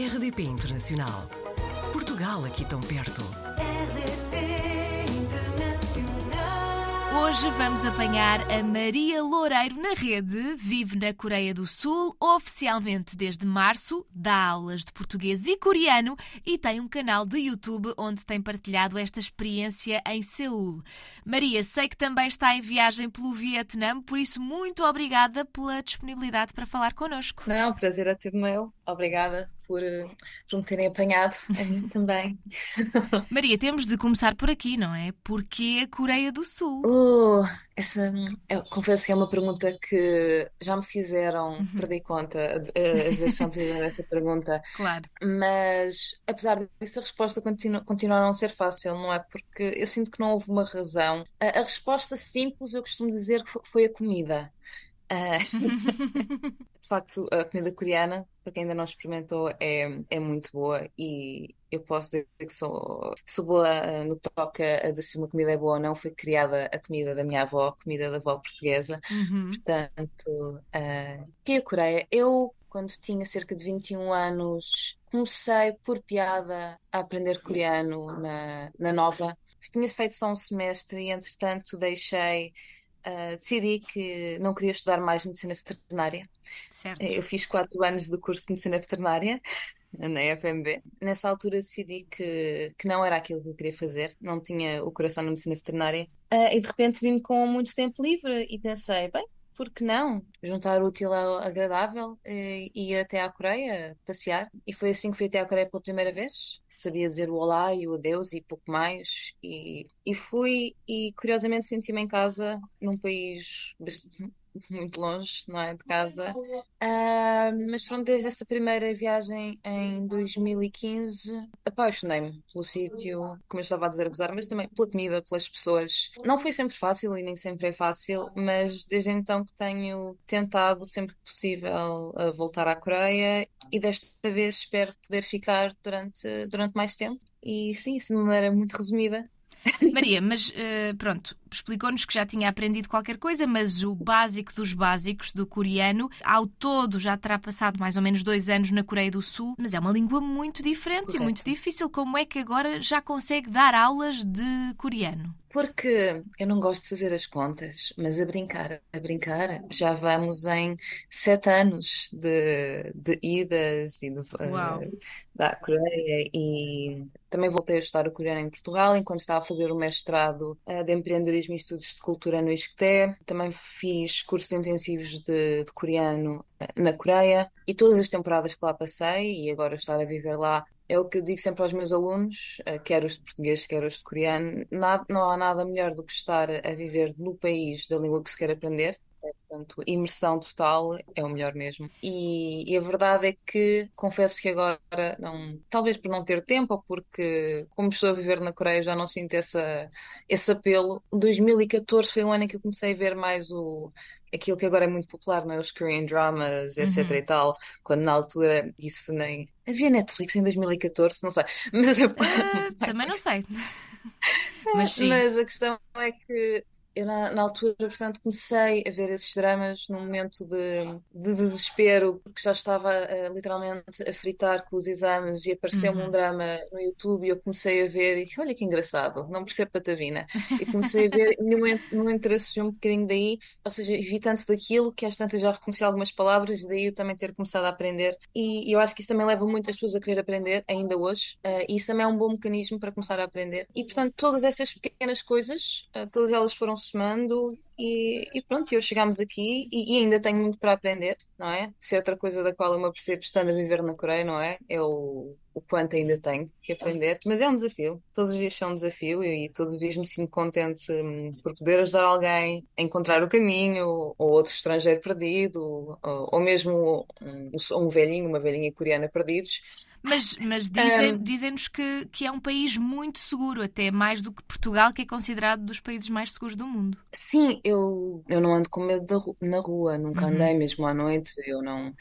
RDP Internacional. Portugal aqui tão perto. RDP Internacional. Hoje vamos apanhar a Maria Loureiro na rede. Vive na Coreia do Sul, oficialmente desde março, dá aulas de português e coreano e tem um canal de YouTube onde tem partilhado esta experiência em Seul. Maria, sei que também está em viagem pelo Vietnã, por isso muito obrigada pela disponibilidade para falar connosco. Não, prazer é ter meu. Obrigada por, eh, por me terem apanhado também. Maria, temos de começar por aqui, não é? Porquê a Coreia do Sul? Uh, essa, eu confesso que é uma pergunta que já me fizeram, uhum. perdi conta, às vezes já me fizeram essa pergunta. Claro. Mas, apesar disso, a resposta continua, continua a não ser fácil, não é? Porque eu sinto que não houve uma razão. A, a resposta simples, eu costumo dizer que foi a comida. Uh, de facto, a comida coreana, para quem ainda não experimentou, é, é muito boa e eu posso dizer que sou, sou boa ah, no que toca a dizer se uma comida é boa ou não. Foi criada a comida da minha avó, a comida da avó portuguesa. Uhum. Portanto, uh, que é a Coreia? Eu, quando tinha cerca de 21 anos, comecei por piada a aprender coreano na, na Nova. Tinha feito só um semestre e, entretanto, deixei uh, decidi que não queria estudar mais medicina veterinária. Certo. Eu fiz quatro anos do curso de medicina veterinária na FMB. Nessa altura decidi que, que não era aquilo que eu queria fazer, não tinha o coração na medicina veterinária. Uh, e de repente vim com muito tempo livre e pensei, bem, por que não? Juntar o útil ao agradável e ir até à Coreia passear. E foi assim que fui até à Coreia pela primeira vez. Sabia dizer o olá e o adeus e pouco mais. E, e fui e curiosamente senti-me em casa num país muito longe, não é? De casa. Uh, mas pronto, desde essa primeira viagem em 2015, apaixonei-me pelo sítio, como eu estava a dizer, a gozar, mas também pela comida, pelas pessoas. Não foi sempre fácil e nem sempre é fácil, mas desde então que tenho tentado sempre que possível voltar à Coreia e desta vez espero poder ficar durante, durante mais tempo. E sim, isso de maneira muito resumida. Maria, mas uh, pronto, explicou-nos que já tinha aprendido qualquer coisa, mas o básico dos básicos do coreano, ao todo já terá passado mais ou menos dois anos na Coreia do Sul, mas é uma língua muito diferente Correto. e muito difícil. Como é que agora já consegue dar aulas de coreano? Porque eu não gosto de fazer as contas, mas a brincar, a brincar, já vamos em sete anos de, de idas e de, uh, da Coreia e também voltei a estudar o coreano em Portugal enquanto estava a fazer o mestrado uh, de empreendedorismo e estudos de cultura no ISCTE. Também fiz cursos intensivos de, de coreano uh, na Coreia e todas as temporadas que lá passei e agora estar a viver lá é o que eu digo sempre aos meus alunos, eh, quer os de português, quer os de coreano, nada, não há nada melhor do que estar a viver no país da língua que se quer aprender. É, portanto, imersão total é o melhor mesmo. E, e, a verdade é que confesso que agora, não, talvez por não ter tempo ou porque, como estou a viver na Coreia, já não sinto essa, esse apelo. 2014 foi um ano em que eu comecei a ver mais o, aquilo que agora é muito popular, não é? Os Korean dramas, etc uhum. e tal, quando na altura isso nem. Havia Netflix em 2014, não sei. Mas, uh, também não sei. Mas, Mas a questão é que eu na, na, altura, portanto, comecei a ver esses dramas num momento de, de desespero, porque já estava uh, literalmente a fritar com os exames e apareceu-me uhum. um drama no YouTube e eu comecei a ver e olha que engraçado, não percebo patavina. E comecei a ver e não me interesse um bocadinho daí, ou seja, vi tanto daquilo que às tantas já reconheci algumas palavras e daí eu também ter começado a aprender. E, e eu acho que isso também leva muitas pessoas a querer aprender, ainda hoje, uh, e isso também é um bom mecanismo para começar a aprender. E portanto, todas essas pequenas coisas, uh, todas elas foram somando e, e pronto, hoje chegámos aqui e, e, ainda tenho muito para aprender, não é? Se é outra coisa da qual eu me apercebo estando a viver na Coreia, não é? É o, o quanto ainda tenho que aprender. Mas é um desafio, todos os dias são um desafio e, e todos os dias me sinto contente hum, por poder ajudar alguém a encontrar o caminho, ou outro estrangeiro perdido, ou, ou mesmo um, um velhinho, uma velhinha coreana perdidos mas, mas dizem, um, dizem-nos que, que é um país muito seguro, até mais do que Portugal, que é considerado dos países mais seguros do mundo. Sim, eu, eu não ando com medo na rua, nunca uhum. andei mesmo à noite, eu não.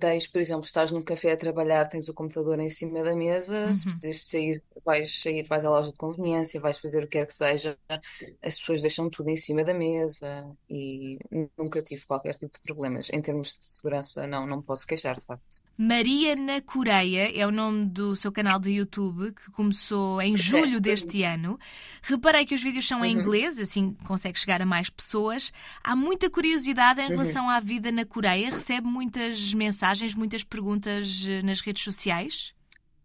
Tens, por exemplo, estás num café a trabalhar, tens o computador em cima da mesa, se Uhum. precisas sair, vais sair, vais à loja de conveniência, vais fazer o que quer que seja, as pessoas deixam tudo em cima da mesa e nunca tive qualquer tipo de problemas. Em termos de segurança, não, não me posso queixar, de facto. Maria na Coreia é o nome do seu canal de YouTube que começou em julho deste ano. Reparei que os vídeos são em Uhum. inglês, assim consegue chegar a mais pessoas. Há muita curiosidade em Uhum. relação à vida na Coreia. Recebe muitas mensagens, muitas perguntas eh, nas redes sociais.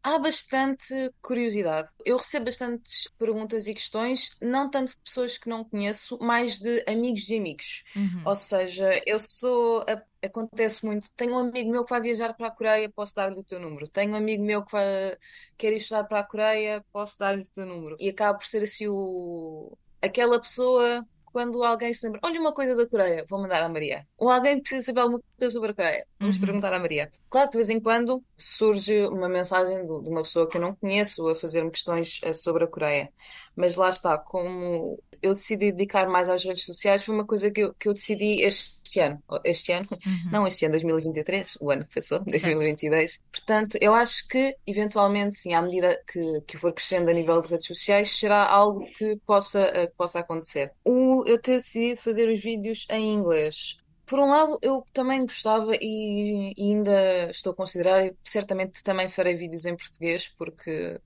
Há bastante curiosidade. Eu recebo bastantes perguntas e questões, não tanto de pessoas que não conheço, mais de amigos de amigos. Uhum. Ou seja, eu sou. Acontece muito. Tenho um amigo meu que vai viajar para a Coreia, posso dar-lhe o teu número. Tenho um amigo meu que vai, quer ir estudar para a Coreia, posso dar-lhe o teu número. E acaba por ser assim o... aquela pessoa. Quando alguém se lembra, olha uma coisa da Coreia, vou mandar à Maria. Ou alguém precisa saber alguma coisa sobre a Coreia, vamos Uhum. perguntar à Maria. Claro, de vez em quando surge uma mensagem de uma pessoa que eu não conheço a fazer-me questões eh, sobre a Coreia. Mas lá está, como eu decidi dedicar mais às redes sociais, foi uma coisa que eu, que eu decidi este ano. Este ano? Uhum. Não, este ano, 2023, o ano que passou, Certo. 2022. Portanto, eu acho que, eventualmente, sim, à medida que, que for crescendo a nível de redes sociais, será algo que possa, eh, que possa acontecer. O eu ter decidido fazer os vídeos em inglês. Por um lado, eu também gostava e, e ainda estou a considerar, e certamente também farei vídeos em português, porque,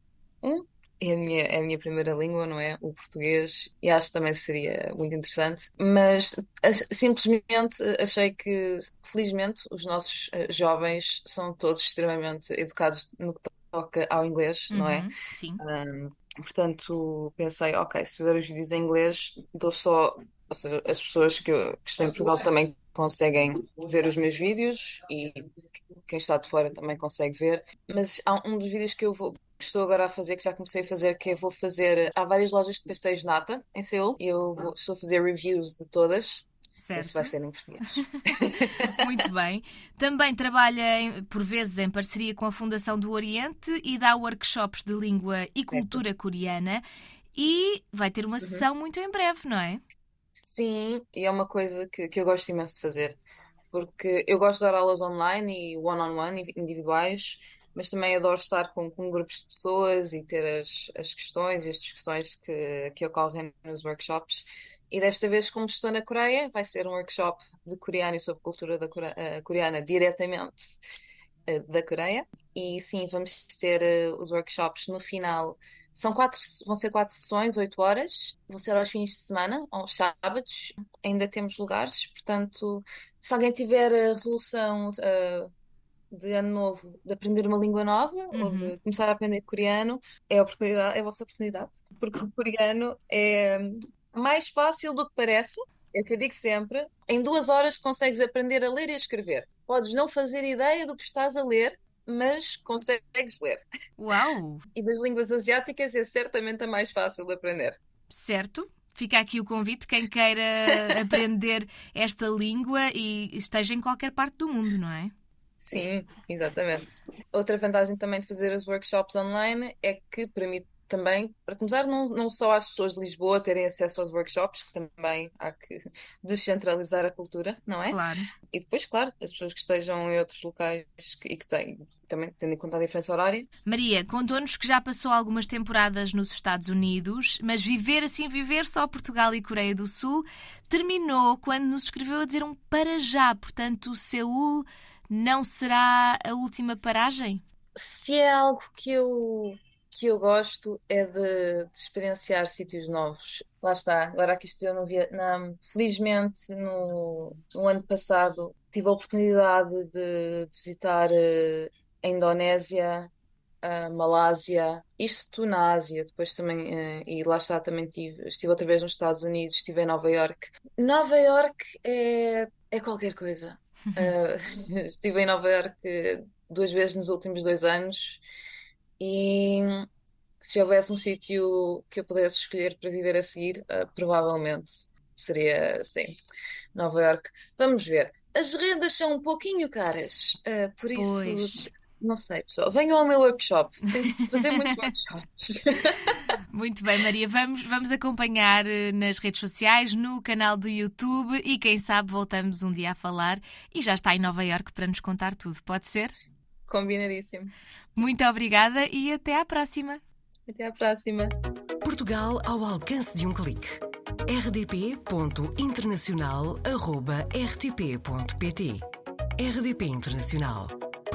um, é a minha, é a minha primeira língua, não é? O português, e acho que também seria muito interessante. Mas simplesmente achei que, felizmente, os nossos eh, jovens são todos extremamente educados no que toca ao inglês, não é? Uhum. Sim. Um, portanto, pensei, ok, se fizer os vídeos em inglês, dou só, ou seja, as pessoas que, eu- que estão em Portugal também conseguem ver os meus vídeos e quem está de fora também consegue ver. Mas há um dos vídeos que eu vou, que estou agora a fazer, que já comecei a fazer, que eu vou fazer. Há várias lojas de pastéis nata em Seul e eu vou- estou a fazer reviews de todas. Esse vai Certo. ser em português. Muito bem. Também trabalha, em- por vezes, em parceria com a Fundação do Oriente e dá workshops de língua e cultura coreana. E vai ter uma Uhum. sessão muito em breve, não é? Sim, e é uma coisa que, que eu gosto imenso de fazer, porque eu gosto de dar aulas online e one-on-one, e individuais, mas também adoro estar com, com grupos de pessoas e ter as, as questões e as discussões que, que ocorrem nos workshops. E desta vez, como estou na Coreia, vai ser um workshop de coreano e sobre cultura da Core- eh, coreana diretamente eh, da Coreia. E sim, vamos ter eh, os workshops no final. São quatro, vão ser quatro sessões, oito horas. Vão ser aos fins de semana, aos sábados. Ainda temos lugares, portanto, se alguém tiver a resolução eh, de ano novo de aprender uma língua nova ou Uhum. de começar a aprender coreano, é a oportunidade, é a vossa oportunidade, porque o coreano é mais fácil do que parece. É o que eu digo sempre. Em duas horas consegues aprender a ler e a escrever. Podes não fazer ideia do que estás a ler, mas consegues ler. Uau! E das línguas asiáticas é certamente a mais fácil de aprender. Certo. Fica aqui o convite, quem queira aprender esta língua e esteja em qualquer parte do mundo, não é? Sim, exatamente. Outra vantagem também de fazer os workshops online é que permite também, para começar, não, não só às pessoas de Lisboa terem acesso aos workshops, que também há que descentralizar a cultura, não é? Claro. E depois, claro, as pessoas que estejam em outros locais que- e que têm, também tendo em conta a diferença horária. Maria, contou-nos que já passou algumas temporadas nos Estados Unidos, mas viver assim, viver só Portugal e Coreia do Sul, terminou quando nos escreveu a dizer um para já. Portanto, Seul não será a última paragem? Se é algo que eu, que eu gosto é de, de experienciar sítios novos. Lá está, agora aqui estou no Vietnã. Felizmente, no, no ano passado, tive a oportunidade de, de visitar eh, a Indonésia, a Malásia, isto na Ásia, depois também, eh, e lá está, também tive, estive outra vez nos Estados Unidos, estive em Nova York. Nova York é, é qualquer coisa. Eh, estive em Nova York duas vezes nos últimos dois anos e se houvesse um sítio que eu pudesse escolher para viver a seguir, eh, provavelmente seria, sim, Nova York. Vamos ver. As rendas são um pouquinho caras, eh, por isso Pois. Não sei, pessoal. Venham ao meu workshop. Tenho que fazer muitos workshops. Muito bem, Maria. Vamos, vamos acompanhar eh, nas redes sociais, no canal do YouTube e quem sabe voltamos um dia a falar e já está em Nova Iorque para nos contar tudo. Pode ser? Combinadíssimo. Muito obrigada e até à próxima. Até à próxima. Portugal ao alcance de um clique. rdp.internacional.rtp.pt RDP Internacional.